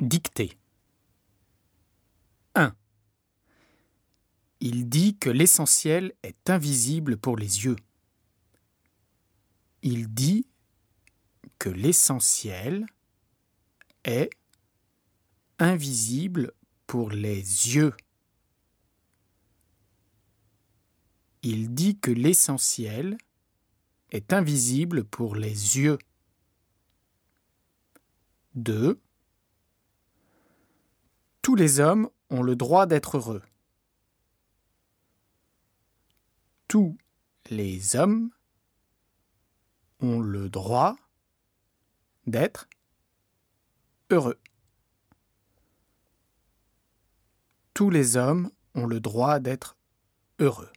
Dictée 1. Il dit que l'essentiel est invisible pour les yeux. Il dit que l'essentiel est invisible pour les yeux. Il dit que l'essentiel est invisible pour les yeux. 2. Tous les hommes ont le droit d'être heureux. Tous les hommes ont le droit d'être heureux. Tous les hommes ont le droit d'être heureux.